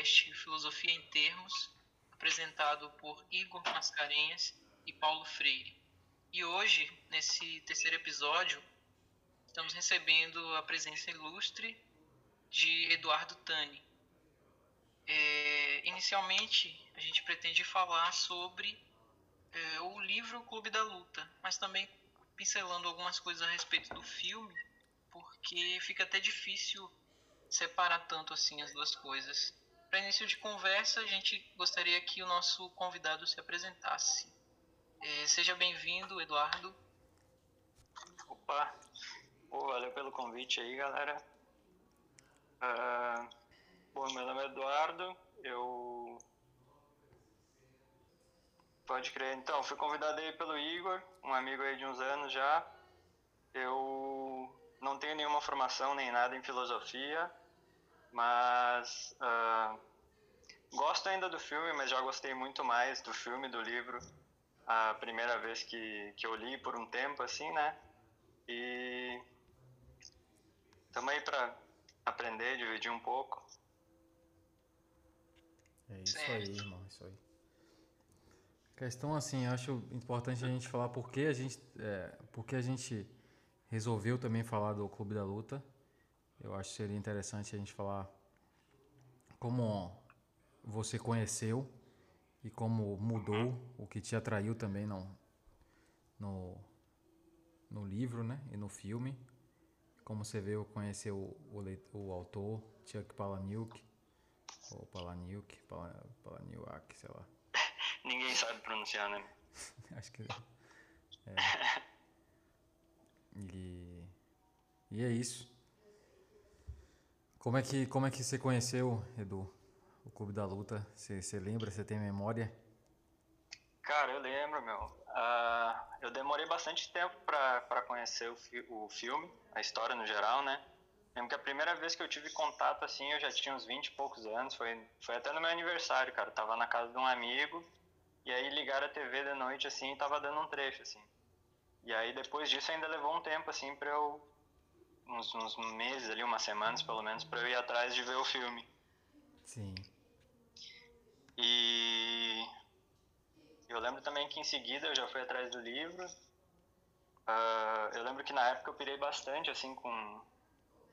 podcast Filosofia em Termos, apresentado por Igor Mascarenhas e Paulo Freire. E hoje, nesse terceiro episódio, estamos recebendo a presença ilustre de Eduardo Tani. É, inicialmente, a gente pretende falar sobre é, o livro Clube da Luta, mas também pincelando algumas coisas a respeito do filme, porque fica até difícil separar tanto assim as duas coisas. Para início de conversa, a gente gostaria que o nosso convidado se apresentasse. É, seja bem-vindo, Eduardo. Opa, Pô, valeu pelo convite aí, galera. Uh, bom, meu nome é Eduardo, eu. Pode crer, então, fui convidado aí pelo Igor, um amigo aí de uns anos já. Eu não tenho nenhuma formação nem nada em filosofia, mas uh, gosto ainda do filme, mas já gostei muito mais do filme, do livro, a primeira vez que, que eu li por um tempo, assim, né? E estamos aí para aprender, dividir um pouco. É isso certo. aí, irmão, isso aí. Questão assim, acho importante a gente falar porque a gente, é, porque a gente resolveu também falar do Clube da Luta. Eu acho que seria interessante a gente falar como você conheceu e como mudou, o que te atraiu também no, no, no livro né? e no filme. Como você veio conhecer o, o, o autor, Chuck Palahniuk, ou Palahniuk, Palahniuk, sei lá. Ninguém sabe pronunciar, né? Acho que. É. E, e é isso. Como é que, como é que você conheceu, Edu, o Clube da Luta? Você, você lembra? Você tem memória? Cara, eu lembro, meu. Uh, eu demorei bastante tempo para conhecer o, fi o filme, a história no geral, né? Lembro que a primeira vez que eu tive contato, assim, eu já tinha uns 20 e poucos anos, foi, foi até no meu aniversário, cara. Eu tava na casa de um amigo, e aí ligaram a TV de noite, assim, e tava dando um trecho, assim. E aí depois disso ainda levou um tempo, assim, pra eu uns, uns meses ali, umas semanas pelo menos, para eu ir atrás de ver o filme. Sim. E eu lembro também que em seguida eu já fui atrás do livro. Uh, eu lembro que na época eu pirei bastante assim com,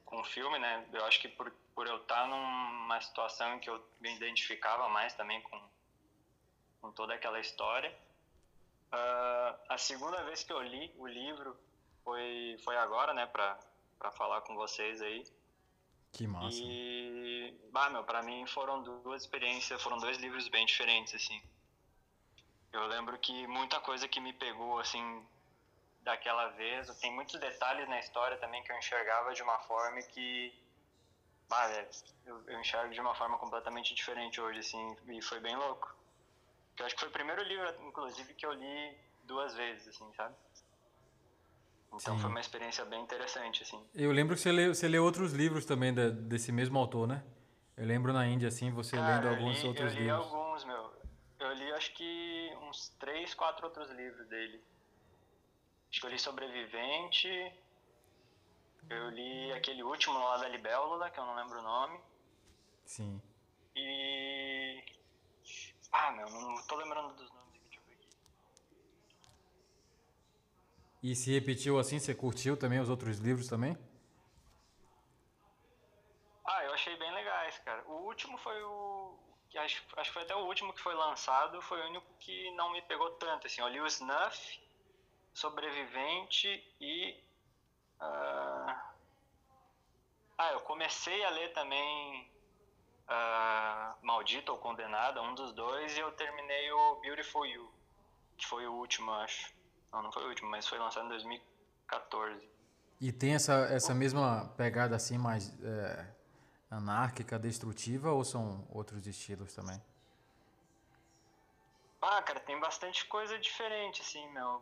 com o filme, né? Eu acho que por, por eu estar numa situação em que eu me identificava mais também com, com toda aquela história. Uh, a segunda vez que eu li o livro foi, foi agora, né? Pra, para falar com vocês aí. Que massa. E, bah, meu, pra mim foram duas experiências, foram dois livros bem diferentes, assim. Eu lembro que muita coisa que me pegou, assim, daquela vez, tem muitos detalhes na história também que eu enxergava de uma forma que, bah, é, eu, eu enxergo de uma forma completamente diferente hoje, assim, e foi bem louco. Eu acho que foi o primeiro livro, inclusive, que eu li duas vezes, assim, sabe? Então Sim. foi uma experiência bem interessante, assim. Eu lembro que você leu, você leu outros livros também da, desse mesmo autor, né? Eu lembro na Índia, assim, você Cara, lendo alguns li, outros livros. Eu li livros. alguns, meu. Eu li acho que uns três, quatro outros livros dele. Acho que eu li Sobrevivente. Eu li aquele último lá da Libélula, que eu não lembro o nome. Sim. E. Ah, meu, não tô lembrando dos E se repetiu assim, você curtiu também os outros livros também? Ah, eu achei bem legais, cara. O último foi o. Acho, acho que foi até o último que foi lançado, foi o único que não me pegou tanto. Assim, eu li o Snuff, Sobrevivente e. Uh... Ah, eu comecei a ler também uh, Maldito ou Condenado, um dos dois, e eu terminei o Beautiful You, que foi o último, acho. Não, não foi o último, mas foi lançado em 2014. E tem essa, essa mesma pegada assim, mais é, anárquica, destrutiva, ou são outros estilos também? Ah, cara, tem bastante coisa diferente, assim, meu.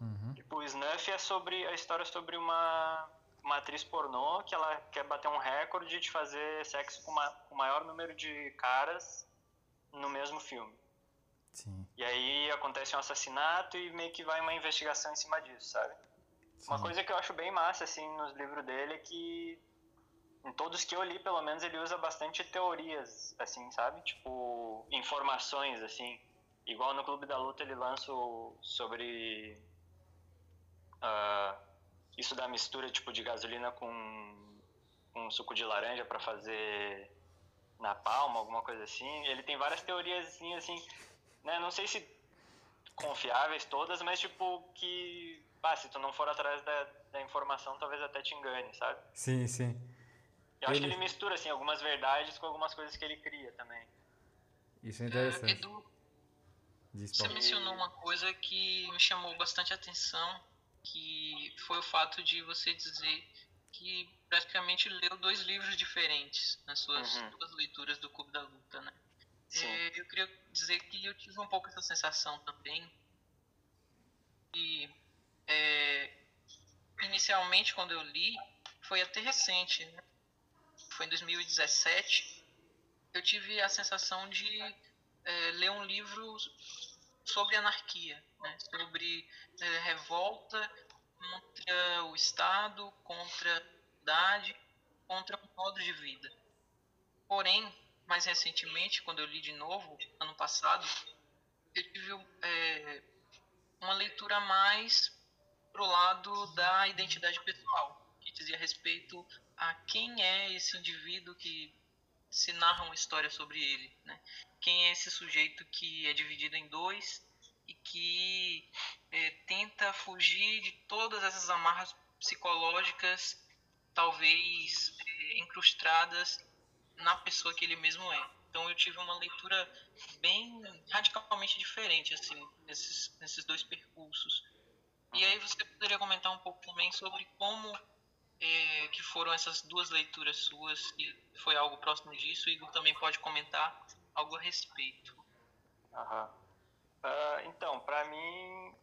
Uhum. Tipo, o Snuff é sobre a história sobre uma, uma atriz pornô que ela quer bater um recorde de fazer sexo com, uma, com o maior número de caras no mesmo filme. Sim. E aí acontece um assassinato e meio que vai uma investigação em cima disso, sabe? Sim. Uma coisa que eu acho bem massa, assim, nos livros dele é que em todos que eu li, pelo menos, ele usa bastante teorias, assim, sabe? Tipo, informações, assim. Igual no Clube da Luta ele lança sobre uh, isso da mistura, tipo, de gasolina com, com suco de laranja para fazer na palma, alguma coisa assim. Ele tem várias teorias, assim, assim, né? Não sei se confiáveis todas, mas, tipo, que, ah, se tu não for atrás da, da informação, talvez até te engane, sabe? Sim, sim. Eu acho que ele mistura assim algumas verdades com algumas coisas que ele cria também. Isso é interessante. É, Edu, você mencionou uma coisa que me chamou bastante atenção, que foi o fato de você dizer que praticamente leu dois livros diferentes nas suas uhum. duas leituras do Clube da Luta, né? É, eu queria dizer que eu tive um pouco essa sensação também. E é, inicialmente quando eu li, foi até recente, né? foi em 2017, eu tive a sensação de é, ler um livro sobre anarquia, né? sobre é, revolta contra o Estado, contra a idade, contra o modo de vida. Porém, mais recentemente, quando eu li de novo, ano passado, eu tive é, uma leitura mais pro lado da identidade pessoal, que dizia respeito a quem é esse indivíduo que se narra uma história sobre ele, né? Quem é esse sujeito que é dividido em dois e que é, tenta fugir de todas essas amarras psicológicas, talvez é, incrustadas na pessoa que ele mesmo é. Então eu tive uma leitura bem radicalmente diferente assim nesses, nesses dois percursos. E aí você poderia comentar um pouco também sobre como é, que foram essas duas leituras suas, e foi algo próximo disso, e Igor também pode comentar algo a respeito. Uh, então, para mim,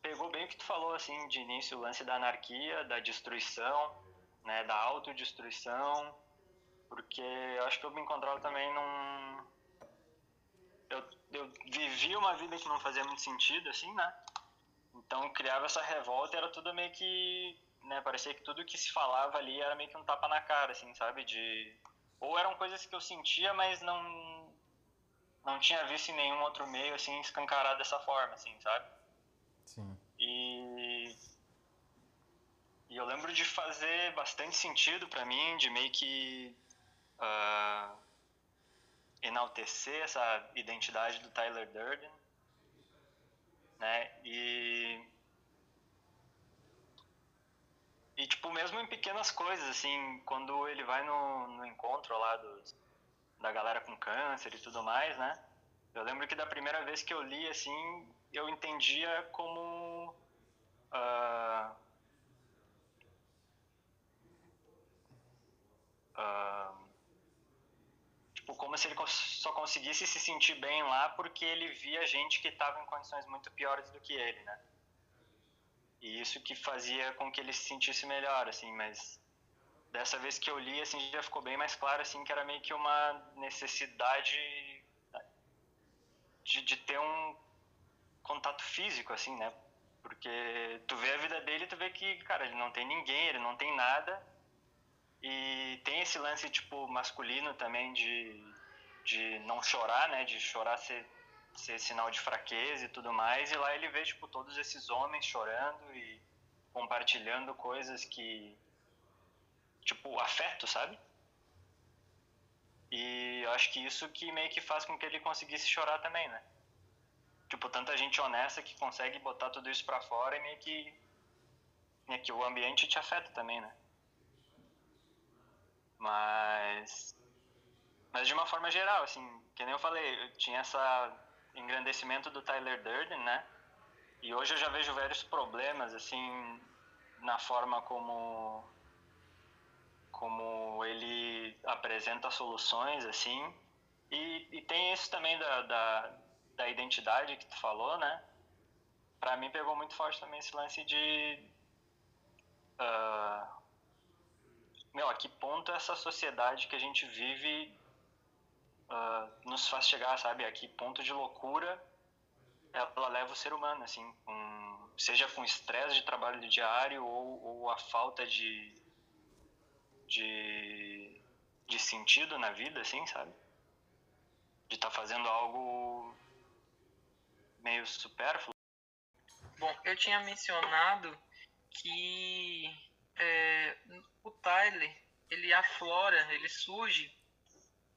pegou bem o que tu falou, assim, de início, o lance da anarquia, da destruição, né, da autodestruição, porque eu acho que eu me encontrava também num... Eu, eu vivi uma vida que não fazia muito sentido, assim, né? Então criava essa revolta era tudo meio que né, parecia que tudo que se falava ali era meio que um tapa na cara, assim, sabe? De ou eram coisas que eu sentia, mas não não tinha visto em nenhum outro meio assim escancarado dessa forma, assim, sabe? Sim. E e eu lembro de fazer bastante sentido para mim, de meio que uh, enaltecer essa identidade do Tyler Durden, né? E e, tipo, mesmo em pequenas coisas, assim, quando ele vai no, no encontro lá dos, da galera com câncer e tudo mais, né? Eu lembro que da primeira vez que eu li, assim, eu entendia como. Uh, uh, tipo, como se ele só conseguisse se sentir bem lá porque ele via gente que estava em condições muito piores do que ele, né? E isso que fazia com que ele se sentisse melhor, assim, mas dessa vez que eu li, assim, já ficou bem mais claro, assim, que era meio que uma necessidade de, de ter um contato físico, assim, né? Porque tu vê a vida dele, tu vê que, cara, ele não tem ninguém, ele não tem nada. E tem esse lance, tipo, masculino também de, de não chorar, né? De chorar ser ser sinal de fraqueza e tudo mais, e lá ele vê tipo todos esses homens chorando e compartilhando coisas que tipo afeto, sabe? E eu acho que isso que meio que faz com que ele conseguisse chorar também, né? Tipo, tanta gente honesta que consegue botar tudo isso para fora e meio que meio que o ambiente te afeta também, né? Mas mas de uma forma geral, assim, que nem eu falei, eu tinha essa engrandecimento do Tyler Durden, né? E hoje eu já vejo vários problemas, assim, na forma como como ele apresenta soluções, assim. E, e tem isso também da, da, da, identidade que tu falou, né? Pra mim pegou muito forte também esse lance de... Uh, meu, a que ponto essa sociedade que a gente vive uh, nos faz chegar, sabe, a que ponto de loucura ela leva o ser humano, assim, um, seja com estresse de trabalho diário ou, ou a falta de, de, de sentido na vida, assim, sabe? De estar tá fazendo algo meio supérfluo. Bom, eu tinha mencionado que é, o Tyler ele aflora, ele surge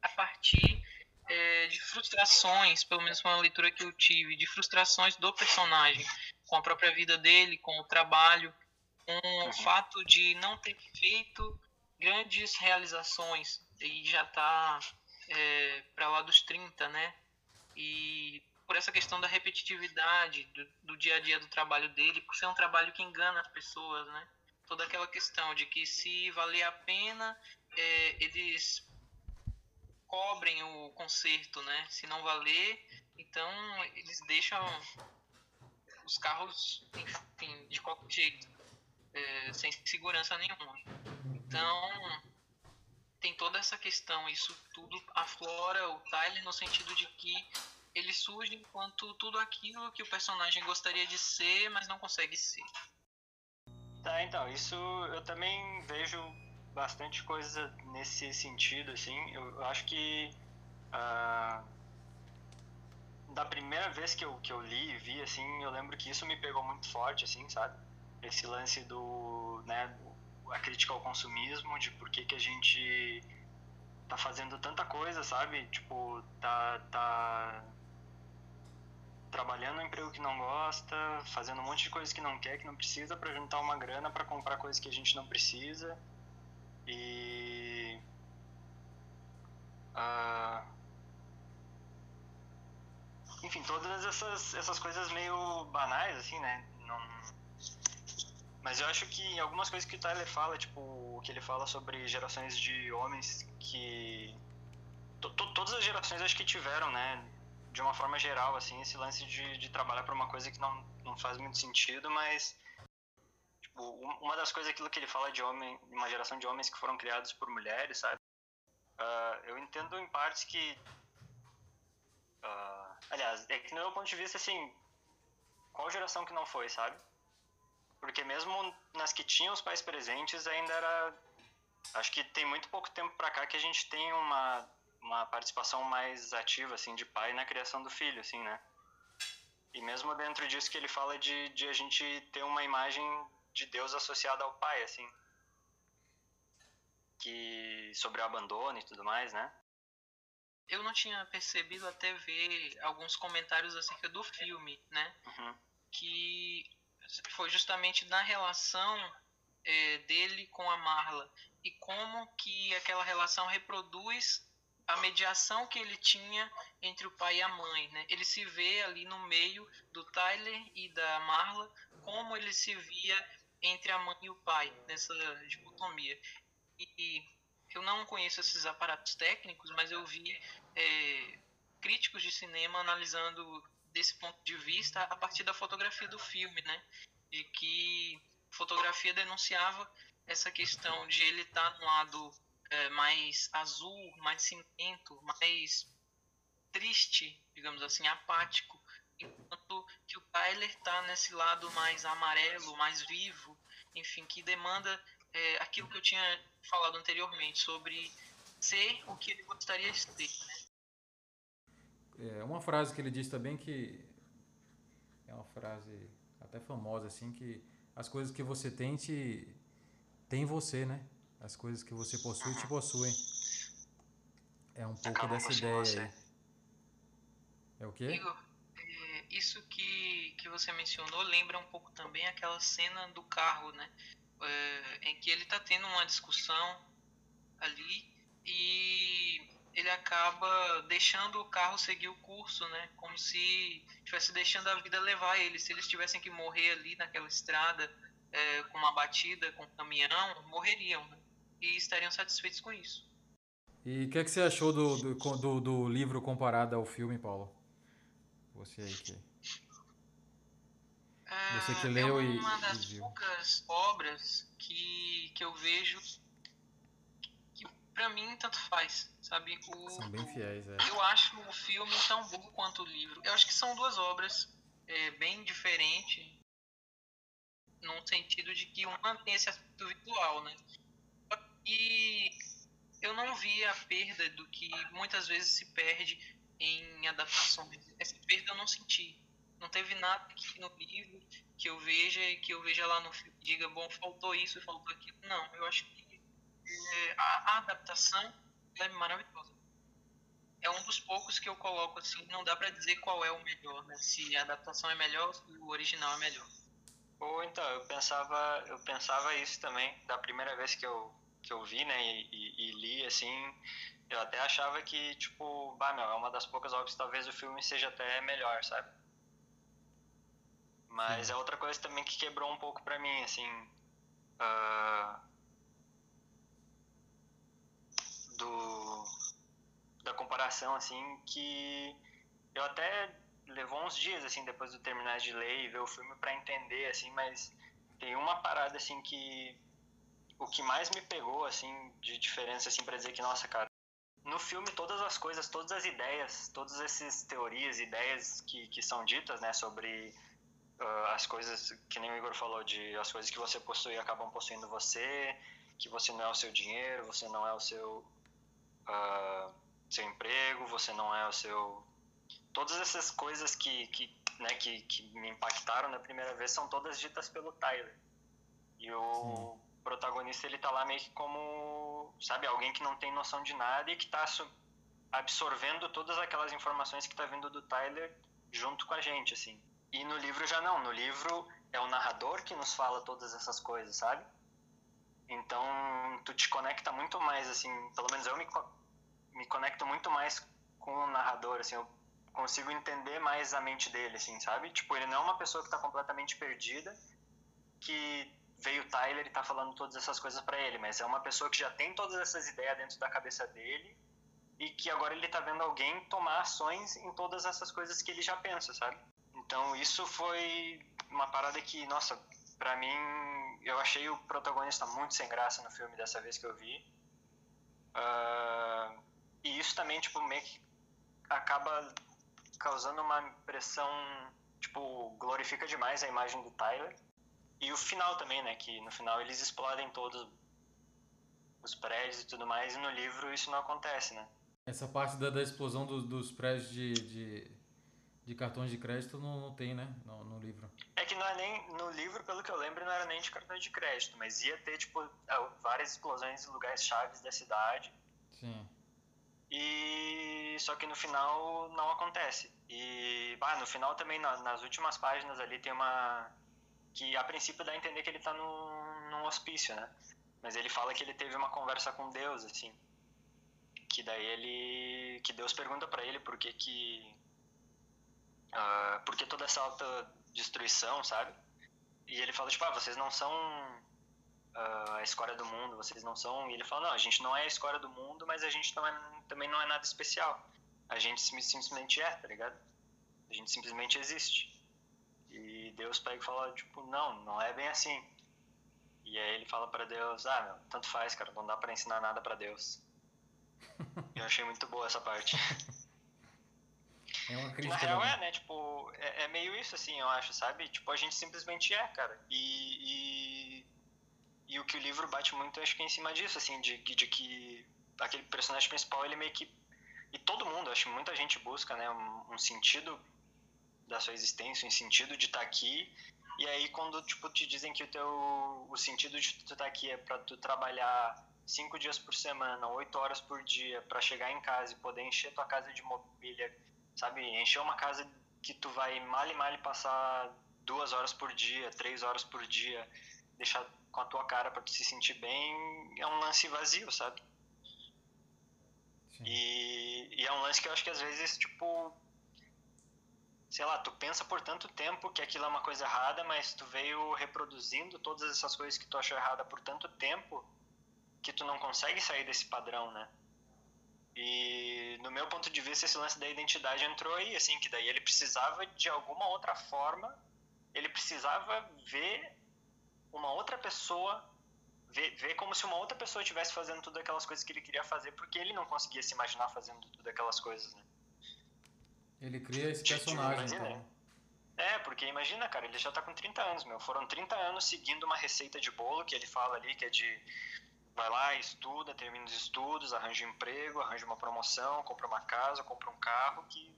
a partir é, de frustrações, pelo menos foi uma leitura que eu tive, de frustrações do personagem com a própria vida dele, com o trabalho, com o uhum. fato de não ter feito grandes realizações e já está é, para lá dos 30, né? E por essa questão da repetitividade do, do, dia a dia do trabalho dele, por ser um trabalho que engana as pessoas, né? Toda aquela questão de que se valer a pena, é, eles cobrem o conserto, né? Se não valer, então eles deixam os carros, enfim, de qualquer jeito, é, sem segurança nenhuma. Então, tem toda essa questão, isso tudo aflora o Tyler no sentido de que ele surge enquanto tudo aquilo que o personagem gostaria de ser, mas não consegue ser. Tá, então, isso eu também vejo bastante coisa nesse sentido, assim. Eu acho que uh, da primeira vez que eu, que eu li e vi, assim, eu lembro que isso me pegou muito forte, assim, sabe? Esse lance do, né, a crítica ao consumismo, de por que, que a gente tá fazendo tanta coisa, sabe? Tipo, tá, tá trabalhando um emprego que não gosta, fazendo um monte de coisas que não quer, que não precisa, para juntar uma grana para comprar coisas que a gente não precisa. E. Uh, enfim, todas essas, essas coisas meio banais, assim, né? Não, mas eu acho que algumas coisas que o Tyler fala, tipo, que ele fala sobre gerações de homens que. todas as gerações acho que tiveram, né? De uma forma geral, assim, esse lance de, de trabalhar para uma coisa que não, não faz muito sentido, mas. Tipo, uma das coisas, aquilo que ele fala de homem, uma geração de homens que foram criados por mulheres, sabe? Uh, eu entendo em partes que. Uh, aliás, é que no meu ponto de vista, assim. Qual geração que não foi, sabe? Porque mesmo nas que tinham os pais presentes, ainda era. Acho que tem muito pouco tempo para cá que a gente tem uma, uma participação mais ativa, assim, de pai na criação do filho, assim, né? E mesmo dentro disso que ele fala de, de a gente ter uma imagem de Deus associada ao pai, assim. Que sobre o abandono e tudo mais, né? Eu não tinha percebido até ver alguns comentários acerca do filme, né? Uhum. Que foi justamente na relação é, dele com a Marla e como que aquela relação reproduz a mediação que ele tinha entre o pai e a mãe, né? Ele se vê ali no meio do Tyler e da Marla, como ele se via entre a mãe e o pai nessa dicotomia. E eu não conheço esses aparatos técnicos, mas eu vi é, críticos de cinema analisando desse ponto de vista a partir da fotografia do filme, né? De que fotografia denunciava essa questão de ele estar tá no lado é, mais azul, mais cinzento, mais triste, digamos assim, apático, enquanto que o Tyler está nesse lado mais amarelo, mais vivo, enfim, que demanda é, aquilo que eu tinha falado anteriormente sobre ser o que ele gostaria de ser. Né? É uma frase que ele diz também que é uma frase até famosa assim que as coisas que você tem te tem você, né? As coisas que você possui te possuem. É um pouco Acabam dessa ideia você. aí. É o quê? Igor, é, isso que, que você mencionou lembra um pouco também aquela cena do carro, né? É, em que ele está tendo uma discussão ali e ele acaba deixando o carro seguir o curso, né? Como se estivesse deixando a vida levar ele. Se eles tivessem que morrer ali naquela estrada é, com uma batida, com um caminhão, morreriam, né? E estariam satisfeitos com isso. E o que, é que você achou do, do, do, do, livro comparado ao filme, Paulo? Você aí que... Você que leu é uma e, das e poucas obras que, que eu vejo para mim tanto faz, sabe? O, são bem fiéis, é. Eu acho o filme tão bom quanto o livro. Eu acho que são duas obras é, bem diferentes, num sentido de que uma tem esse aspecto visual, né? E eu não vi a perda do que muitas vezes se perde em adaptações. Essa perda eu não senti. Não teve nada no livro que eu veja e que eu veja lá no filme diga, bom, faltou isso, faltou aquilo. Não, eu acho que é, a, a, adaptação é maravilhosa. É um dos poucos que eu coloco assim, não dá para dizer qual é o melhor, né? Se a adaptação é melhor se o original é melhor. Ou então, eu pensava, eu pensava isso também, da primeira vez que eu, que eu vi, né, e, e, e li, assim, eu até achava que, tipo, bah, meu, é uma das poucas obras que talvez o filme seja até melhor, sabe? Mas é outra coisa também que quebrou um pouco pra mim, assim, uh, do, da comparação, assim, que eu até levou uns dias, assim, depois de terminar de ler e ver o filme para entender, assim, mas tem uma parada, assim, que o que mais me pegou, assim, de diferença, assim, pra dizer que, nossa, cara, no filme todas as coisas, todas as ideias, todas essas teorias, ideias que, que são ditas, né, sobre uh, as coisas, que nem o Igor falou, de as coisas que você possui acabam possuindo você, que você não é o seu dinheiro, você não é o seu, uh, seu emprego, você não é o seu todas essas coisas que, que, né, que, que me impactaram na primeira vez são todas ditas pelo Tyler. E o Sim. Protagonista, ele tá lá meio que como, sabe, alguém que não tem noção de nada e que tá absorvendo todas aquelas informações que tá vindo do Tyler junto com a gente, assim. E no livro já não, no livro é o narrador que nos fala todas essas coisas, sabe? Então, tu te conecta muito mais, assim, pelo menos eu me, me conecto muito mais com o narrador, assim, eu consigo entender mais a mente dele, assim, sabe? Tipo, ele não é uma pessoa que tá completamente perdida, que veio o Tyler e tá falando todas essas coisas para ele, mas é uma pessoa que já tem todas essas ideias dentro da cabeça dele e que agora ele tá vendo alguém tomar ações em todas essas coisas que ele já pensa, sabe? Então, isso foi uma parada que, nossa, para mim, eu achei o protagonista muito sem graça no filme dessa vez que eu vi. Uh, e isso também, tipo, meio que acaba causando uma impressão, tipo, glorifica demais a imagem do Tyler. E o final também, né? Que no final eles explodem todos os prédios e tudo mais, e no livro isso não acontece, né? Essa parte da, da explosão do, dos prédios de, de, de, cartões de crédito não, não tem, né? No, no, livro. É que não é nem. No livro, pelo que eu lembro, não era nem de cartões de crédito, mas ia ter, tipo, várias explosões em lugares chaves da cidade. Sim. E só que no final não acontece. E bah, no final também, na, nas últimas páginas ali, tem uma. Que a princípio dá a entender que ele está num, num hospício, né? Mas ele fala que ele teve uma conversa com Deus, assim. Que daí ele. que Deus pergunta para ele por que que. Uh, por que toda essa alta destruição, sabe? E ele fala, tipo, ah, vocês não são uh, a escória do mundo, vocês não são. E ele fala, não, a gente não é a escória do mundo, mas a gente não é, também não é nada especial. A gente simplesmente é, tá ligado? A gente simplesmente existe. Deus pega e fala, tipo, não, não é bem assim. E aí ele fala para Deus, ah, meu, tanto faz, cara, não dá para ensinar nada para Deus. eu achei muito boa essa parte. É uma crítica. Na real é, né? Tipo, é, é, meio isso assim, eu acho, sabe? Tipo, a gente simplesmente é, cara. E, e e o que o livro bate muito, acho que é em cima disso, assim, de, de que aquele personagem principal, ele meio que. E todo mundo, acho que muita gente busca, né, um, um sentido da sua existência, um sentido de estar tá aqui. E aí, quando, tipo, te dizem que o teu. O sentido de tu estar tá aqui é para tu trabalhar cinco dias por semana, oito horas por dia, para chegar em casa e poder encher tua casa de mobília, sabe? Encher uma casa que tu vai mal e mal passar duas horas por dia, três horas por dia, deixar com a tua cara para tu se sentir bem, é um lance vazio, sabe? E, e, é um lance que eu acho que às vezes, tipo, sei lá, tu pensa por tanto tempo que aquilo é uma coisa errada, mas tu veio reproduzindo todas essas coisas que tu achou errada por tanto tempo que tu não consegue sair desse padrão, né? E no meu ponto de vista, esse lance da identidade entrou aí, assim, que daí ele precisava de alguma outra forma, ele precisava ver uma outra pessoa ver, ver como se uma outra pessoa estivesse fazendo tudo aquelas coisas que ele queria fazer, porque ele não conseguia se imaginar fazendo tudo aquelas coisas, né? Ele cria esse personagem, tipo, então. É, porque imagina, cara, ele já tá com 30 anos, meu. Foram 30 anos seguindo uma receita de bolo que ele fala ali, que é de vai lá, estuda, termina os estudos, arranja um emprego, arranja uma promoção, compra uma casa, compra um carro, que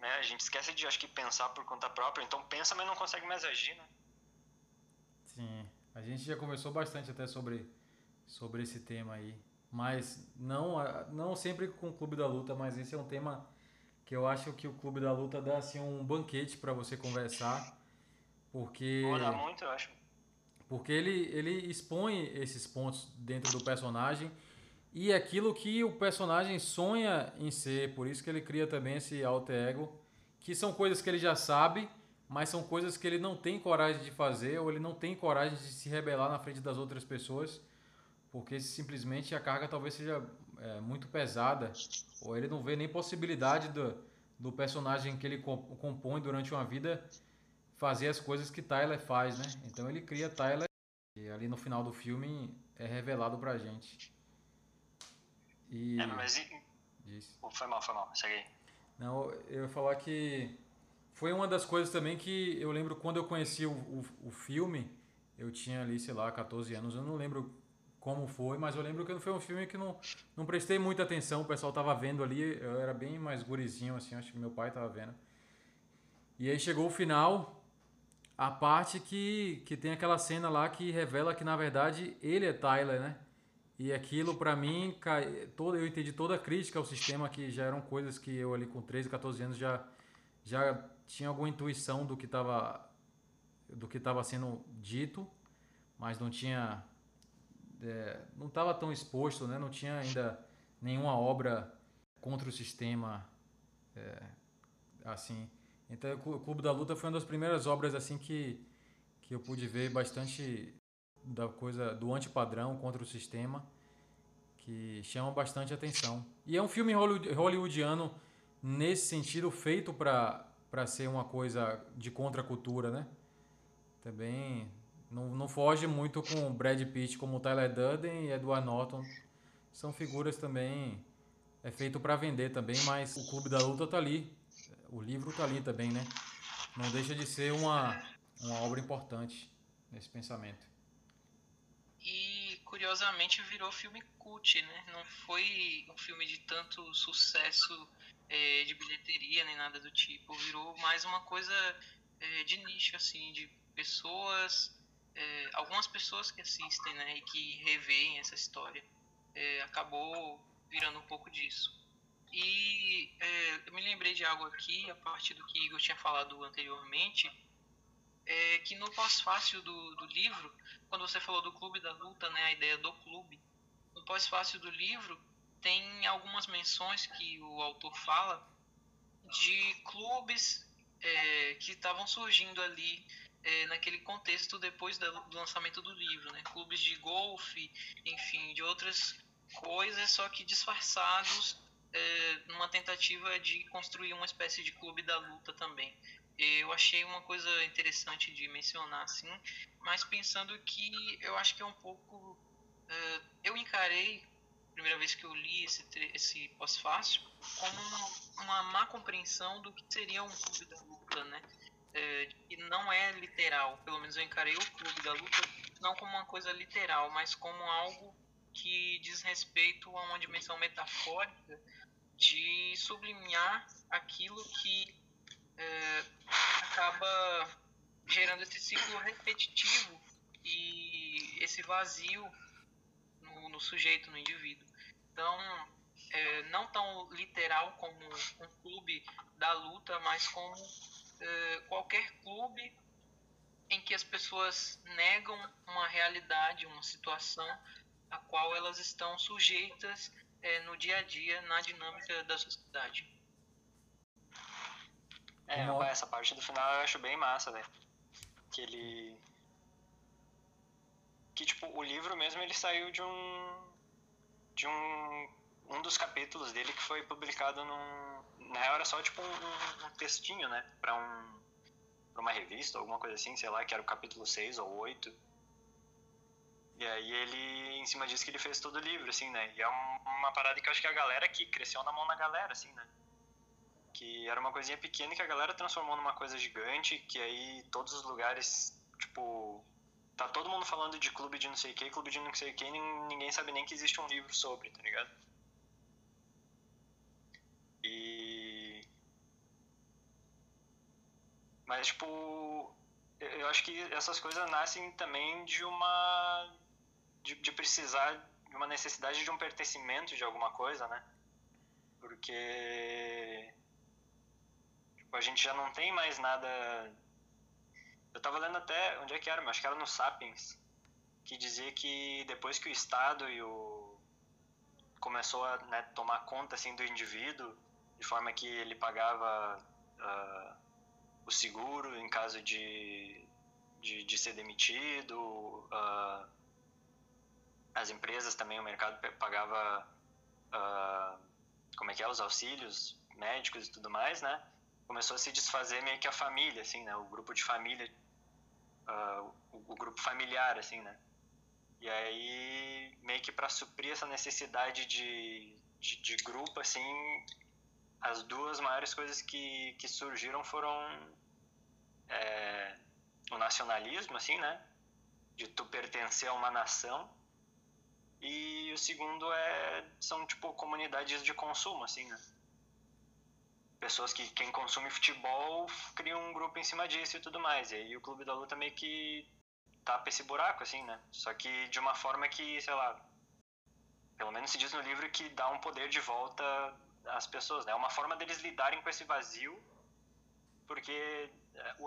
né, a gente esquece de, acho que, pensar por conta própria. Então pensa, mas não consegue mais agir, né? Sim, a gente já conversou bastante até sobre, sobre esse tema aí. Mas não, não sempre com o Clube da Luta, mas esse é um tema que eu acho que o Clube da Luta dá assim um banquete para você conversar, porque dá muito, eu acho. Porque ele ele expõe esses pontos dentro do personagem e aquilo que o personagem sonha em ser, por isso que ele cria também esse alter ego, que são coisas que ele já sabe, mas são coisas que ele não tem coragem de fazer ou ele não tem coragem de se rebelar na frente das outras pessoas, porque simplesmente a carga talvez seja é, muito pesada, ou ele não vê nem possibilidade do, do personagem que ele compõe durante uma vida fazer as coisas que Tyler faz, né? Então ele cria Tyler e ali no final do filme é revelado pra gente. E... É, mas e... Diz. Foi mal, foi mal, aí. Não, eu ia falar que foi uma das coisas também que eu lembro quando eu conheci o, o, o filme, eu tinha ali, sei lá, 14 anos, eu não lembro como foi, mas eu lembro que foi um filme que não, não prestei muita atenção, o pessoal tava vendo ali, eu era bem mais gurizinho, assim, acho que meu pai tava vendo. E aí chegou o final, a parte que, que tem aquela cena lá que revela que na verdade ele é Tyler, né? E aquilo para mim, todo, eu entendi toda a crítica ao sistema, que já eram coisas que eu ali com 13, 14 anos já, já tinha alguma intuição do que estava do que estava sendo dito, mas não tinha é, não estava tão exposto, né? não tinha ainda nenhuma obra contra o sistema é, assim. Então, o Clube da Luta foi uma das primeiras obras assim que, que eu pude ver bastante da coisa do antipadrão contra o sistema que chama bastante atenção. E é um filme hollywoodiano nesse sentido feito para para ser uma coisa de contracultura, né? Também não, não foge muito com Brad Pitt como Tyler Durden e Edward Norton. São figuras também é feito para vender também, mas o Clube da Luta tá ali. O livro tá ali também, né? Não deixa de ser uma, uma obra importante nesse pensamento. E curiosamente virou filme cult, né? Não foi um filme de tanto sucesso é, de bilheteria nem nada do tipo. Virou mais uma coisa é, de nicho, assim, de pessoas é, algumas pessoas que assistem né, e que reveem essa história é, acabou virando um pouco disso. E é, eu me lembrei de algo aqui, a partir do que Igor tinha falado anteriormente, é, que no pós-fácil do, do livro, quando você falou do clube da luta, né, a ideia do clube, no pós-fácil do livro tem algumas menções que o autor fala de clubes é, que estavam surgindo ali é, naquele contexto depois do lançamento do livro, né? Clubes de golfe, enfim, de outras coisas, só que disfarçados é, numa tentativa de construir uma espécie de clube da luta também. Eu achei uma coisa interessante de mencionar, assim, mas pensando que eu acho que é um pouco. É, eu encarei, primeira vez que eu li esse, esse pós-fácil, como uma, uma má compreensão do que seria um clube da luta, né? É, e não é literal. Pelo menos eu encarei o clube da luta não como uma coisa literal, mas como algo que diz respeito a uma dimensão metafórica de sublinhar aquilo que é, acaba gerando esse ciclo repetitivo e esse vazio no, no sujeito, no indivíduo. Então, é, não tão literal como um clube da luta, mas como eh, qualquer clube em que as pessoas negam uma realidade, uma situação a qual elas estão sujeitas é, no dia a dia, na dinâmica da sociedade. É, essa parte do final eu acho bem massa, velho. Que ele. Que, tipo, o livro mesmo ele saiu de um. De um. Um dos capítulos dele que foi publicado num na real era só tipo um, um textinho, né? Pra, um, pra uma revista, alguma coisa assim, sei lá, que era o capítulo 6 ou 8. E aí ele, em cima disso que ele fez todo o livro, assim, né? E é um, uma parada que eu acho que a galera que cresceu na mão da galera, assim, né? Que era uma coisinha pequena que a galera transformou numa coisa gigante, que aí todos os lugares, tipo, tá todo mundo falando de clube de não sei o que, clube de não sei o que, e ninguém sabe nem que existe um livro sobre, tá ligado? Mas, tipo, eu acho que essas coisas nascem também de uma. de, de precisar, de uma necessidade de um pertencimento de alguma coisa, né? Porque. Tipo, a gente já não tem mais nada eu tava lendo até, onde é que era? Acho que era no Sapiens, que dizia que depois que o Estado e o começou a né, tomar conta assim do indivíduo, de forma que ele pagava uh, o seguro em caso de, de, de ser demitido, uh, as empresas também, o mercado pagava uh, como é que é, os auxílios médicos e tudo mais, né? Começou a se desfazer meio que a família, assim, né? O grupo de família uh, o, o, grupo familiar, assim, né? E aí, meio que para suprir essa necessidade de, de, de, grupo, assim, as duas maiores coisas que, que surgiram foram é, o nacionalismo, assim, né? De tu pertencer a uma nação. E o segundo é, são, tipo, comunidades de consumo, assim, né? pessoas que quem consome futebol cria um grupo em cima disso e tudo mais. E aí o clube da luta meio que tapa esse buraco, assim, né? Só que de uma forma que, sei lá, pelo menos se diz no livro que dá um poder de volta às pessoas, né? É uma forma deles lidarem com esse vazio, porque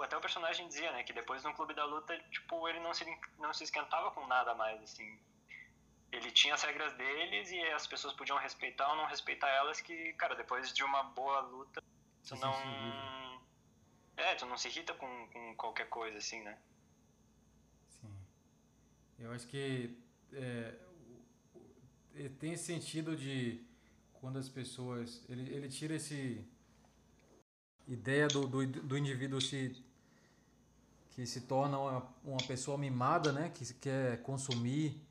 até o personagem dizia, né, que depois no clube da luta, tipo, ele não se não se esquentava com nada mais, assim. Ele tinha as regras deles e as pessoas podiam respeitar ou não respeitar elas que, cara, depois de uma boa luta, tu não é, tu não se irrita com, com qualquer coisa assim, né? Sim. Eu acho que é, tem esse sentido de quando as pessoas. Ele, ele tira esse. Ideia do, do, do indivíduo se. que se torna uma, uma pessoa mimada, né? Que quer consumir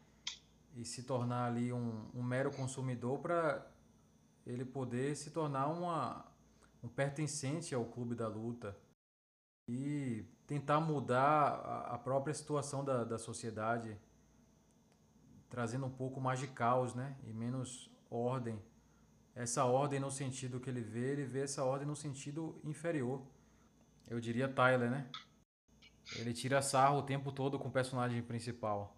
e se tornar ali um, um mero consumidor para ele poder se tornar uma, um pertencente ao clube da luta e tentar mudar a, a própria situação da, da sociedade, trazendo um pouco mais de caos, né? E menos ordem. Essa ordem no sentido que ele vê, ele vê essa ordem no sentido inferior. Eu diria Tyler, né? Ele tira sarro o tempo todo com o personagem principal.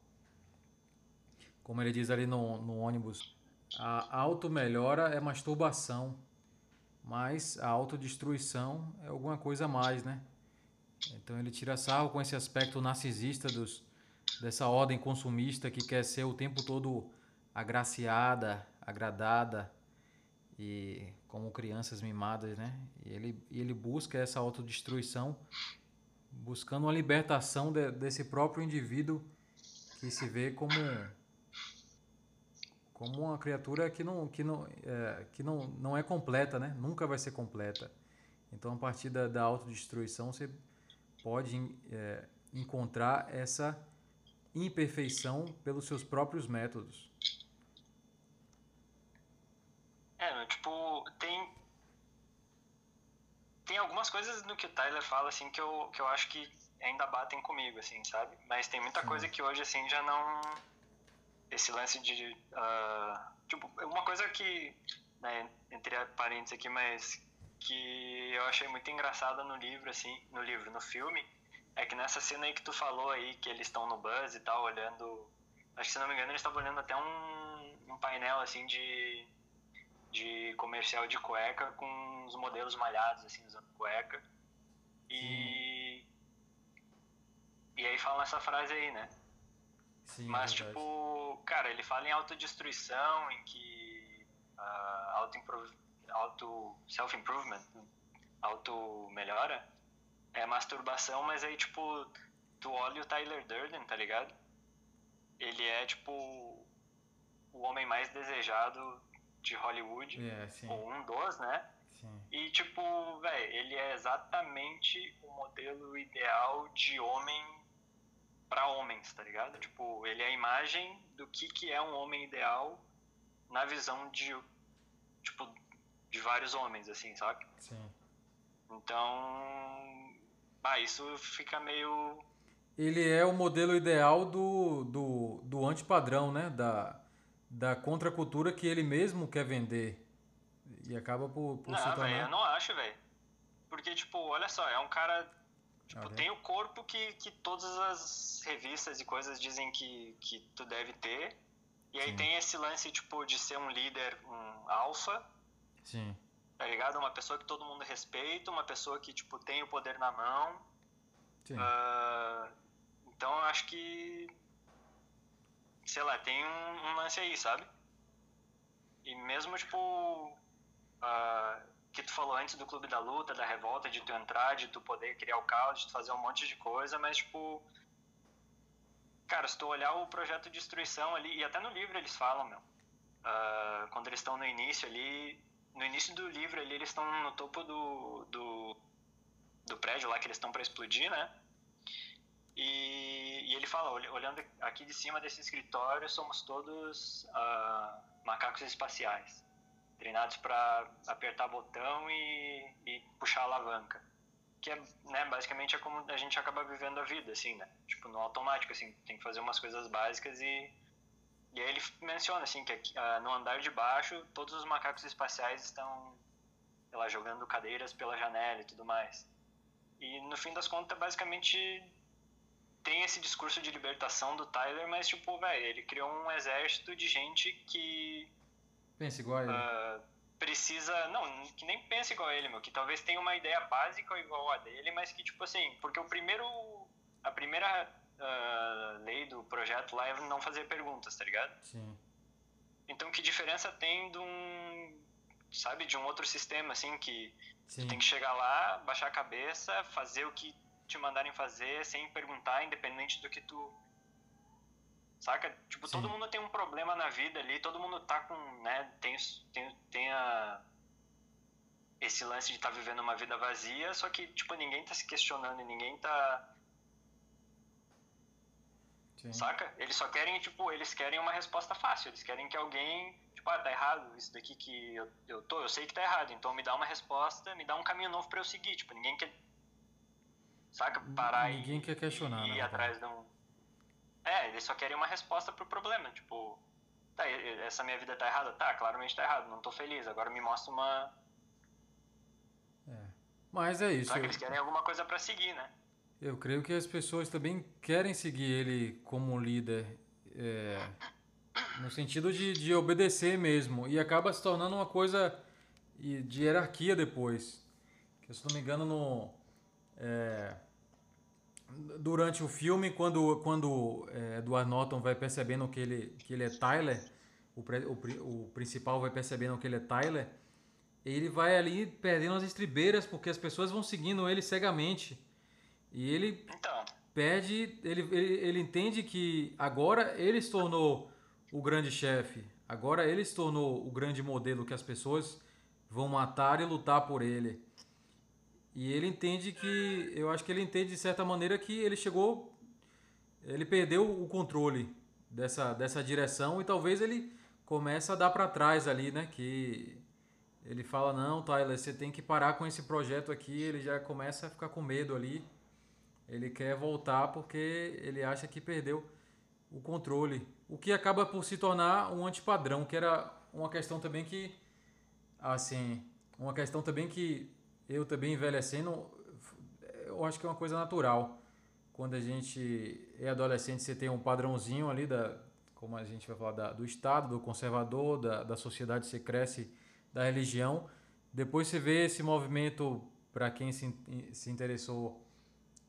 Como ele diz ali no, no ônibus, a auto-melhora é masturbação, mas a autodestruição é alguma coisa a mais, né? Então ele tira sarro com esse aspecto narcisista dos, dessa ordem consumista que quer ser o tempo todo agraciada, agradada e como crianças mimadas, né? E ele, ele busca essa autodestruição, buscando uma libertação de, desse próprio indivíduo que se vê como como uma criatura que não que não é, que não, não é completa, né? Nunca vai ser completa. Então a partir da, da autodestruição você pode é, encontrar essa imperfeição pelos seus próprios métodos. É, tipo, tem tem algumas coisas no que o Tyler fala assim que eu, que eu acho que ainda batem comigo assim, sabe? Mas tem muita Sim. coisa que hoje assim já não esse lance de uh, tipo, uma coisa que né, entre parênteses aqui, mas que eu achei muito engraçada no livro, assim, no livro, no filme, é que nessa cena aí que tu falou aí, que eles estão no bus e tal, olhando. Acho que se não me engano, eles estavam olhando até um, um painel assim de, de comercial de cueca com os modelos malhados, assim, usando cueca. E. E aí falam essa frase aí, né? Sim, Mas, tipo, cara, ele fala em autodestruição, em que uh, auto auto self-improvement, auto-melhora, é masturbação, mas aí, tipo, tu olha o Tyler Durden, tá ligado? Ele é, tipo, o homem mais desejado de Hollywood, yeah, ou um dos, né? Sim. E, tipo, velho, ele é exatamente o modelo ideal de homem para homens, tá ligado? Tipo, ele é a imagem do que, que é um homem ideal na visão de, tipo, de vários homens, assim, sabe? Sim. Então, ah, isso fica meio ele é o modelo ideal do, do, do antipadrão, né? Da, da contracultura que ele mesmo quer vender. E acaba por, por não, se tornar... Véio, eu não acho, velho. Porque, tipo, olha só, é um cara... Tipo, tem o corpo que, que todas as revistas e coisas dizem que, que tu deve ter. E aí Sim. tem esse lance, tipo, de ser um líder, um alfa. Sim. Tá ligado? Uma pessoa que todo mundo respeita, uma pessoa que, tipo, tem o poder na mão. Sim. Uh, então, eu acho que... Sei lá, tem um, um lance aí, sabe? E mesmo, tipo... Uh, que tu falou antes do clube da luta, da revolta, de tu entrar, de tu poder criar o caos, de tu fazer um monte de coisa, mas tipo. Cara, se tu olhar o projeto de destruição ali, e até no livro eles falam, meu. Uh, quando eles estão no início ali. No início do livro ali, eles estão no topo do, do, do prédio lá que eles estão para explodir, né? E, e, ele fala, olhando aqui de cima desse escritório, somos todos uh, macacos espaciais treinados para apertar botão e, e, puxar alavanca. Que é, né, basicamente é como a gente acaba vivendo a vida, assim, né? Tipo, no automático, assim, tem que fazer umas coisas básicas e... E aí ele menciona, assim, que aqui, uh, no andar de baixo, todos os macacos espaciais estão, sei lá, jogando cadeiras pela janela e tudo mais. E no fim das contas, basicamente, tem esse discurso de libertação do Tyler, mas, tipo, velho, ele criou um exército de gente que Pensa igual a ele. Uh, precisa. Não, que nem pensa igual a ele, meu. Que talvez tenha uma ideia básica igual a dele, mas que, tipo assim. Porque o primeiro. A primeira uh, lei do projeto lá é não fazer perguntas, tá ligado? Sim. Então, que diferença tem de um. Sabe, de um outro sistema, assim, que Sim. tem que chegar lá, baixar a cabeça, fazer o que te mandarem fazer sem perguntar, independente do que tu Saca? Tipo, Sim. todo mundo tem um problema na vida ali, todo mundo tá com, né, tem, tem, tem a, esse lance de estar tá vivendo uma vida vazia, só que, tipo, ninguém tá se questionando e ninguém tá... Sim. Saca? Eles só querem, tipo, eles querem uma resposta fácil, eles querem que alguém, tipo, ah, tá errado isso daqui que eu, eu tô, eu sei que tá errado, então me dá uma resposta, me dá um caminho novo para eu seguir, tipo, ninguém quer, saca, parar ninguém e, quer questionar, e ir atrás de um é, eles só querem uma resposta pro problema. Tipo, tá, essa minha vida tá errada? Tá, claramente tá errado, não tô feliz. Agora me mostra uma. É. Mas é isso. Só que eles querem alguma coisa para seguir, né? Eu creio que as pessoas também querem seguir ele como líder. É, no sentido de, de obedecer mesmo. E acaba se tornando uma coisa de hierarquia depois. Que, se não me engano, no. É, durante o filme, quando, quando é, Edward Norton vai percebendo que ele, que ele é Tyler, o, o, o principal vai percebendo que ele é Tyler, ele vai ali perdendo as estribeiras porque as pessoas vão seguindo ele cegamente. E ele então. perde, ele, ele, ele entende que agora ele se tornou o grande chefe, agora ele se tornou o grande modelo que as pessoas vão matar e lutar por ele. E ele entende que, eu acho que ele entende de certa maneira que ele chegou, ele perdeu o controle dessa, dessa direção e talvez ele comece a dar para trás ali, né? Que ele fala, não, Tyler, você tem que parar com esse projeto aqui. Ele já começa a ficar com medo ali. Ele quer voltar porque ele acha que perdeu o controle. O que acaba por se tornar um antipadrão, que era uma questão também que, assim, uma questão também que eu também envelhecendo, eu acho que é uma coisa natural. Quando a gente é adolescente, você tem um padrãozinho ali, da, como a gente vai falar, da, do Estado, do conservador, da, da sociedade, você cresce da religião. Depois você vê esse movimento, para quem se, se interessou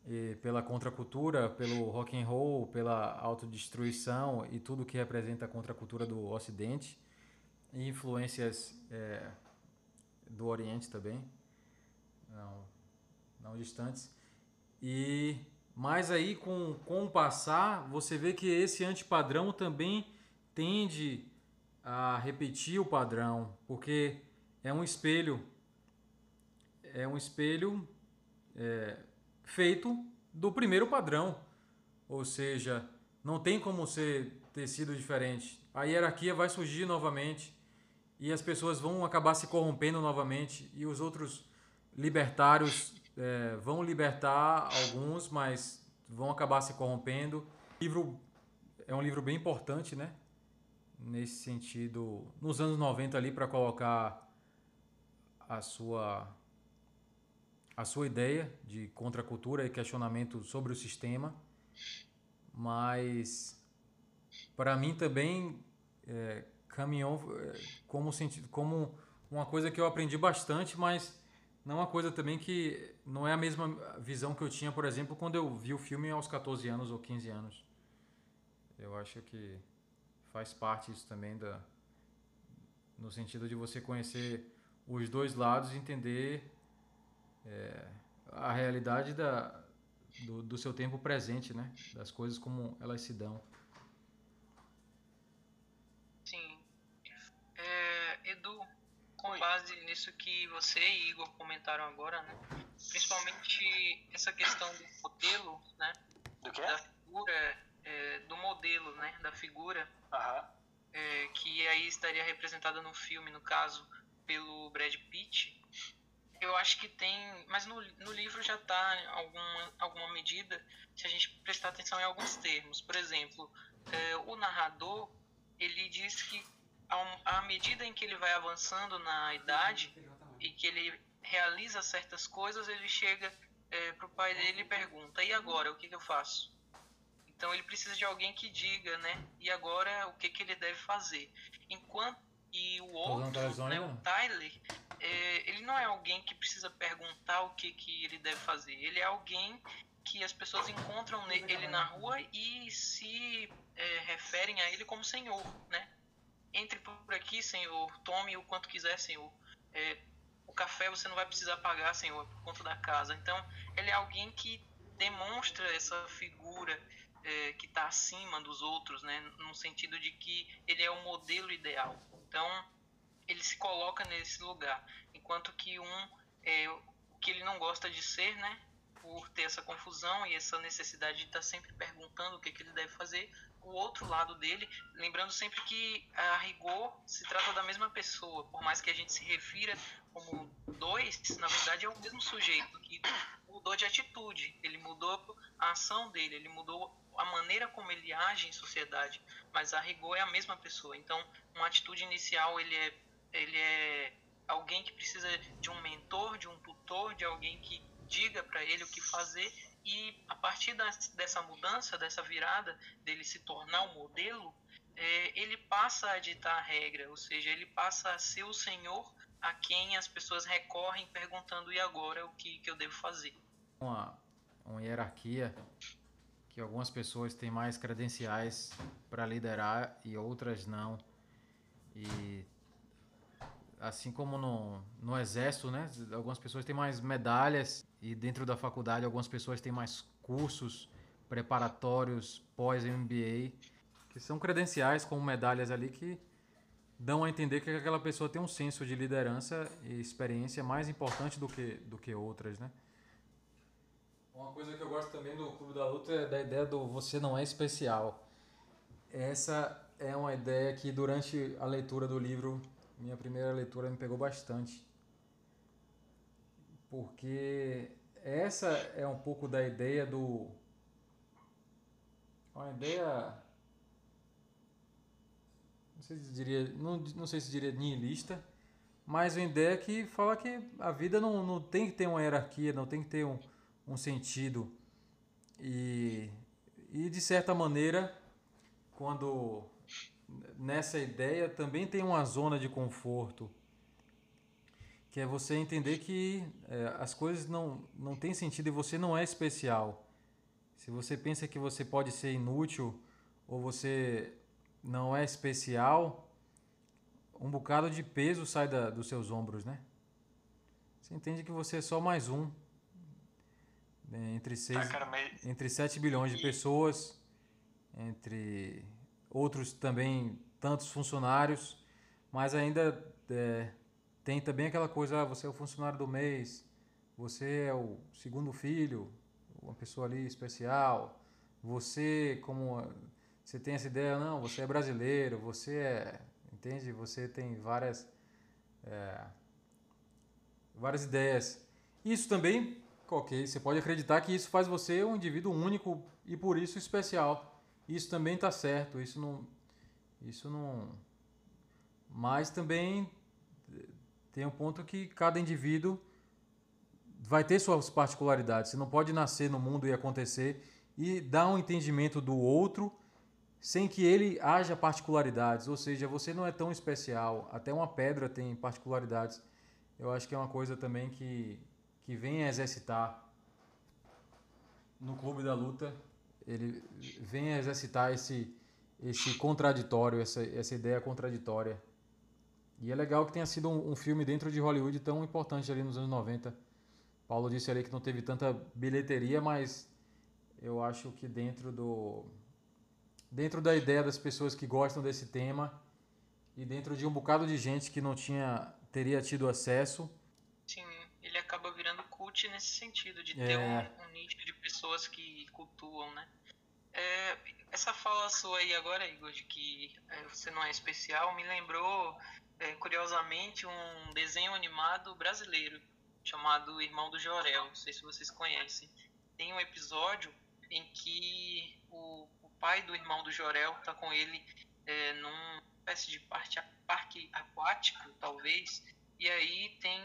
eh, pela contracultura, pelo rock and roll, pela autodestruição e tudo que representa a contracultura do Ocidente, e influências eh, do Oriente também não, não distantes. E mas aí com, com o passar, você vê que esse antipadrão também tende a repetir o padrão, porque é um espelho é um espelho é, feito do primeiro padrão, ou seja, não tem como ser ter sido diferente. A hierarquia vai surgir novamente e as pessoas vão acabar se corrompendo novamente e os outros libertários é, vão libertar alguns, mas vão acabar se corrompendo. O livro é um livro bem importante, né? Nesse sentido, nos anos 90 ali para colocar a sua a sua ideia de contracultura e questionamento sobre o sistema, mas para mim também é, caminhou é, como sentido como uma coisa que eu aprendi bastante, mas não é uma coisa também que não é a mesma visão que eu tinha, por exemplo, quando eu vi o filme aos 14 anos ou 15 anos. Eu acho que faz parte isso também da no sentido de você conhecer os dois lados e entender é, a realidade da, do, do seu tempo presente, né? Das coisas como elas se dão. Sim. É, Edu, com base nisso que você e Igor comentaram agora, né? Principalmente essa questão do modelo, né? Do quê? Da figura, é, do modelo, né? Da figura, Aham. é, que aí estaria representada no filme, no caso, pelo Brad Pitt. Eu acho que tem, mas no, no livro já está alguma, alguma medida, se a gente prestar atenção em alguns termos. Por exemplo, é, o narrador, ele diz que à medida em que ele vai avançando na idade e que ele realiza certas coisas, ele chega é, pro pai dele e pergunta: e agora, o que, que eu faço? Então ele precisa de alguém que diga, né? E agora o que, que ele deve fazer? Enquanto e o outro, né, o? Tyler, é, ele não é alguém que precisa perguntar o que, que ele deve fazer. Ele é alguém que as pessoas encontram ele na rua e se é, referem a ele como Senhor, né? Entre por aqui, Senhor. Tome o quanto quiser, Senhor. É, o café você não vai precisar pagar, Senhor, por conta da casa. Então, ele é alguém que demonstra essa figura é, que está acima dos outros, né? No sentido de que ele é o modelo ideal. Então, ele se coloca nesse lugar, enquanto que um é o que ele não gosta de ser, né? Por ter essa confusão e essa necessidade de estar sempre perguntando o que, que ele deve fazer, o outro lado dele, lembrando sempre que a rigor se trata da mesma pessoa, por mais que a gente se refira como dois, na verdade é o mesmo sujeito que mudou de atitude, ele mudou a ação dele, ele mudou a maneira como ele age em sociedade, mas a rigor é a mesma pessoa. Então, uma atitude inicial ele é ele é alguém que precisa de um mentor, de um tutor, de alguém que diga para ele o que fazer e a partir das, dessa mudança, dessa virada dele se tornar um modelo, é, ele passa a ditar a regra, ou seja, ele passa a ser o senhor a quem as pessoas recorrem perguntando e agora o que, que eu devo fazer. Uma, uma hierarquia que algumas pessoas têm mais credenciais para liderar e outras não. E assim como no, no exército, né? Algumas pessoas têm mais medalhas e dentro da faculdade algumas pessoas têm mais cursos preparatórios pós-MBA, que são credenciais como medalhas ali que dão a entender que aquela pessoa tem um senso de liderança e experiência mais importante do que, do que outras, né? Uma coisa que eu gosto também do Clube da Luta é da ideia do você não é especial. Essa é uma ideia que durante a leitura do livro, minha primeira leitura me pegou bastante. Porque essa é um pouco da ideia do uma ideia não sei se diria, não, não sei se diria nihilista, mas uma ideia que fala que a vida não, não tem que ter uma hierarquia, não tem que ter um, um sentido. E, e de certa maneira, quando nessa ideia também tem uma zona de conforto, que é você entender que é, as coisas não, não têm sentido e você não é especial. Se você pensa que você pode ser inútil ou você não é especial, um bocado de peso sai da, dos seus ombros, né? Você entende que você é só mais um né, entre seis, Ah, cara, mas entre 7 bilhões de pessoas, entre outros também tantos funcionários, mas ainda é, tem também aquela coisa, ah, você é o funcionário do mês, você é o segundo filho, uma pessoa ali especial, você como você tem essa ideia, não, você é brasileiro, você é, entende? Você tem várias é, várias ideias. Isso também ok. Você pode acreditar que isso faz você um indivíduo único e por isso especial. Isso também está certo. Isso não, isso não. Mas também tem um ponto que cada indivíduo vai ter suas particularidades. Você não pode nascer no mundo e acontecer e dar um entendimento do outro sem que ele haja particularidades. Ou seja, você não é tão especial. Até uma pedra tem particularidades. Eu acho que é uma coisa também que, que vem a exercitar no Clube da Luta. Ele vem a exercitar esse, esse contraditório, essa, essa ideia contraditória. E é legal que tenha sido um, um filme dentro de Hollywood tão importante ali nos anos 90 Paulo disse ali que não teve tanta bilheteria, mas eu acho que dentro do dentro da ideia das pessoas que gostam desse tema e dentro de um bocado de gente que não tinha teria tido acesso. Sim, ele virando cult nesse sentido de é. ter um, um, nicho de pessoas que cultuam, né? É, essa fala sua aí agora, Igor, de que é, você não é especial, me lembrou, é, curiosamente, um desenho animado brasileiro chamado Irmão do Jorel. Não sei se vocês conhecem. Tem um episódio em que o, o pai do irmão do Jorel está com ele é, numa espécie de parte, parque aquático, talvez, e aí tem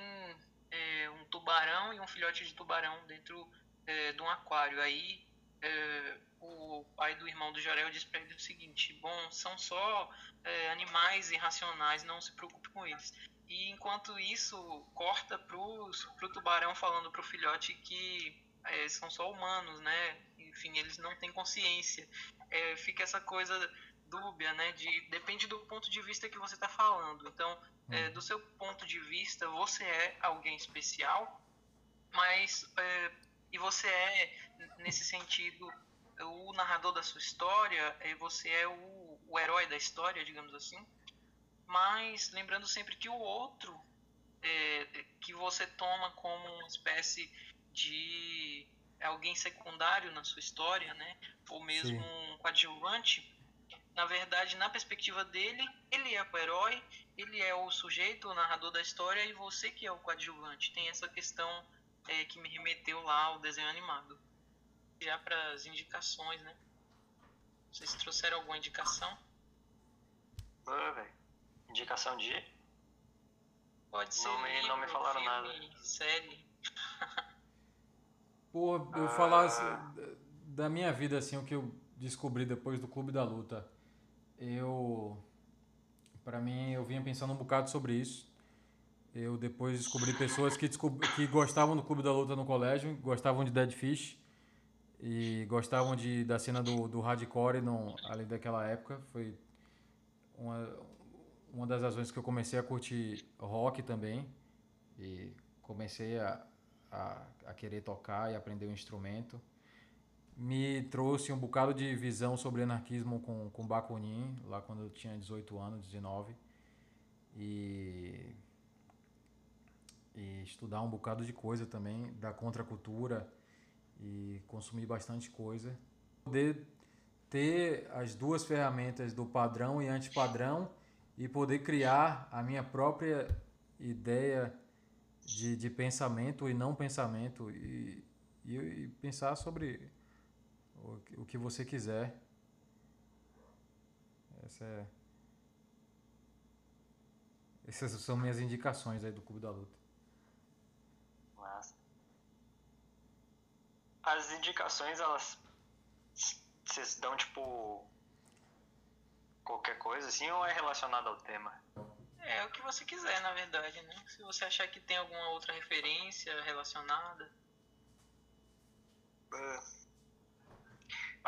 é, um tubarão e um filhote de tubarão dentro é, de um aquário. Aí é, o pai do irmão do Jorel diz para ele o seguinte: Bom, são só é, animais irracionais, não se preocupe com eles. E enquanto isso, corta pro, pro tubarão falando pro filhote que é, são só humanos, né? Enfim, eles não têm consciência. É, fica essa coisa dúbia, né? De, depende do ponto de vista que você está falando. Então, é, uhum. do seu ponto de vista, você é alguém especial, mas é, e você é nesse sentido o narrador da sua história, é, você é o, o herói da história, digamos assim mas lembrando sempre que o outro é, que você toma como uma espécie de alguém secundário na sua história, né, ou mesmo Sim. um coadjuvante, na verdade, na perspectiva dele, ele é o herói, ele é o sujeito, o narrador da história, e você que é o coadjuvante. Tem essa questão é, que me remeteu lá ao desenho animado. Já para as indicações, né? Vocês trouxeram alguma indicação? Ah, velho. Indicação de? Pode ser. Não me, livro, não me falaram filme, nada. Série. Pô, eu ah. falasse da minha vida, assim, o que eu descobri depois do Clube da Luta. Eu. Pra mim, eu vinha pensando um bocado sobre isso. Eu depois descobri pessoas que, descob... que gostavam do Clube da Luta no colégio, gostavam de Dead Fish e gostavam de, da cena do, do hardcore no, ali daquela época. Foi uma, uma das razões que eu comecei a curtir rock também e comecei a, a, a querer tocar e aprender o um instrumento me trouxe um bocado de visão sobre anarquismo com, com Bakunin, lá quando eu tinha 18 anos, 19. E, e estudar um bocado de coisa também, da contracultura e consumir bastante coisa. Poder ter as duas ferramentas do padrão e antipadrão e poder criar a minha própria ideia de, de pensamento e não pensamento e, e, e pensar sobre o, que você quiser. Essa é, essas são minhas indicações aí do Clube da Luta. Massa. As indicações, elas vocês dão tipo qualquer coisa assim ou é relacionado ao tema? É o que você quiser, na verdade, né? Se você achar que tem alguma outra referência relacionada. Uh,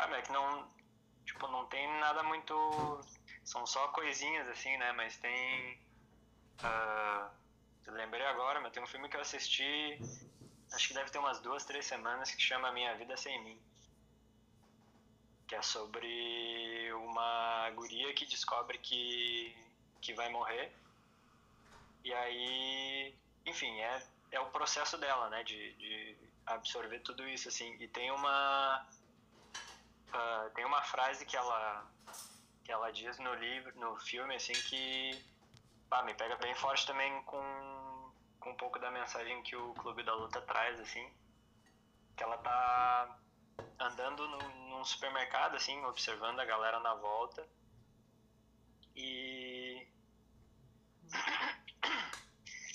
ah, é que não. Tipo, não tem nada muito. São só coisinhas assim, né? Mas tem. Uh, lembrei agora, mas tem um filme que eu assisti. Acho que deve ter umas duas, três semanas que chama Minha Vida Sem Mim que é sobre uma guria que descobre que, que vai morrer. E aí, enfim, é, é o processo dela, né, de, de absorver tudo isso, assim. E tem uma, uh, tem uma frase que ela, que ela diz no livro, no filme, assim, que me pega bem forte também com, com um pouco da mensagem que o Clube da Luta traz, assim, que ela tá andando no, num supermercado, assim, observando a galera na volta. E.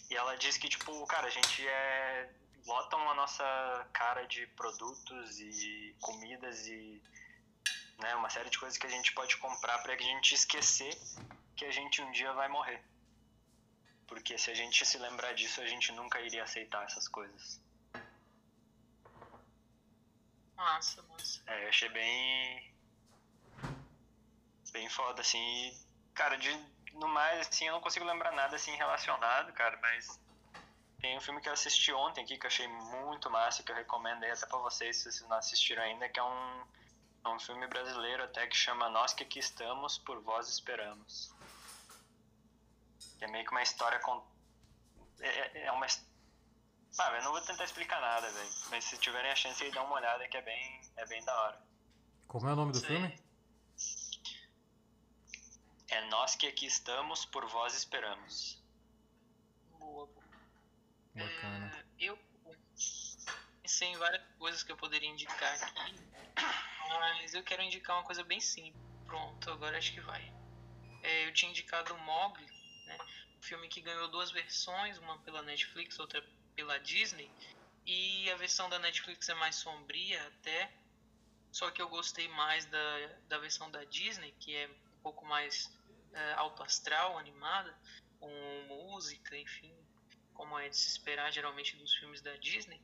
E ela diz que, tipo, cara, a gente é. lotam a nossa cara de produtos e comidas e. Né, uma série de coisas que a gente pode comprar pra gente esquecer que a gente um dia vai morrer. Porque se a gente se lembrar disso, a gente nunca iria aceitar essas coisas. Massa, massa. É, eu achei bem. Bem foda, assim. E, cara, de, no mais, assim, eu não consigo lembrar nada assim relacionado, cara, mas. Tem um filme que eu assisti ontem aqui que eu achei muito massa, que eu recomendo aí até pra vocês, se vocês não assistiram ainda, que é um, é um filme brasileiro até que chama Nós que aqui estamos, por vós esperamos. É meio que uma história com. É, é, é uma. Ah, eu não vou tentar explicar nada, velho. Mas se tiverem a chance aí, dá uma olhada que é bem, é bem da hora. Como é o nome do Sei. filme? É Nós que aqui estamos, por vós esperamos. Boa, boa. Bacana. É, eu pensei em várias coisas que eu poderia indicar aqui, mas eu quero indicar uma coisa bem simples. Pronto, agora acho que vai. É, eu tinha indicado o Mogli, né? um filme que ganhou duas versões, uma pela Netflix, outra pela Disney. E a versão da Netflix é mais sombria até, só que eu gostei mais da, da versão da Disney, que é um pouco mais é, alto astral, animada, com música, enfim, como é de se esperar geralmente dos filmes da Disney.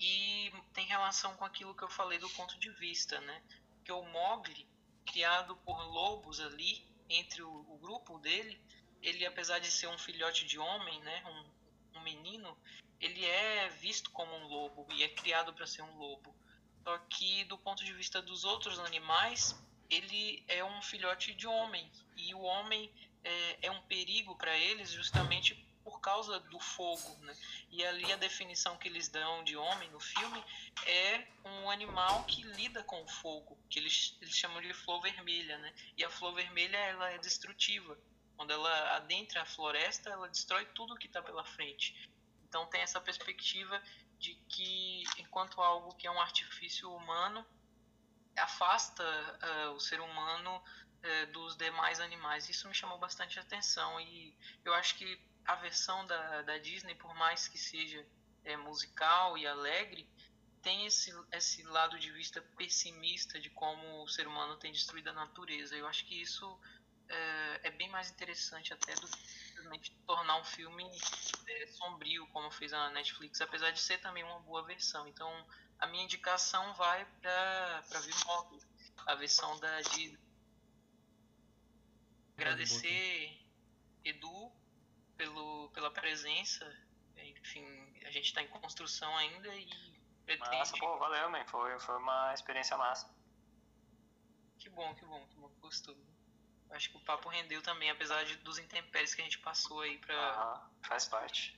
E tem relação com aquilo que eu falei do ponto de vista, né? Que o Mogli, criado por lobos ali, entre o, o grupo dele, ele apesar de ser um filhote de homem, né? Um, um menino, ele é visto como um lobo e é criado para ser um lobo. Só que do ponto de vista dos outros animais, ele é um filhote de homem e o homem é, é um perigo para eles justamente por causa do fogo, né? E ali a definição que eles dão de homem no filme é um animal que lida com o fogo, que eles, eles chamam de flor vermelha, né? E a flor vermelha ela é destrutiva. Quando ela adentra a floresta, ela destrói tudo que está pela frente. Então tem essa perspectiva de que enquanto algo que é um artifício humano afasta uh, o ser humano uh, dos demais animais. Isso me chamou bastante atenção e eu acho que a versão da, da Disney, por mais que seja é, musical e alegre, tem esse, esse lado de vista pessimista de como o ser humano tem destruído a natureza. Eu acho que isso é, é bem mais interessante até do que simplesmente tornar um filme é, sombrio, como fez a Netflix, apesar de ser também uma boa versão. Então, a minha indicação vai para Vimog, a versão da Disney. Agradecer Edu pelo, pela presença. Enfim, a gente está em construção ainda e pretende. Massa, pô, valeu, man. Foi, foi uma experiência massa. Que bom, que bom, que bom, que gostou. Acho que o papo rendeu também, apesar de, dos intempéries que a gente passou aí pra. Aham, faz parte.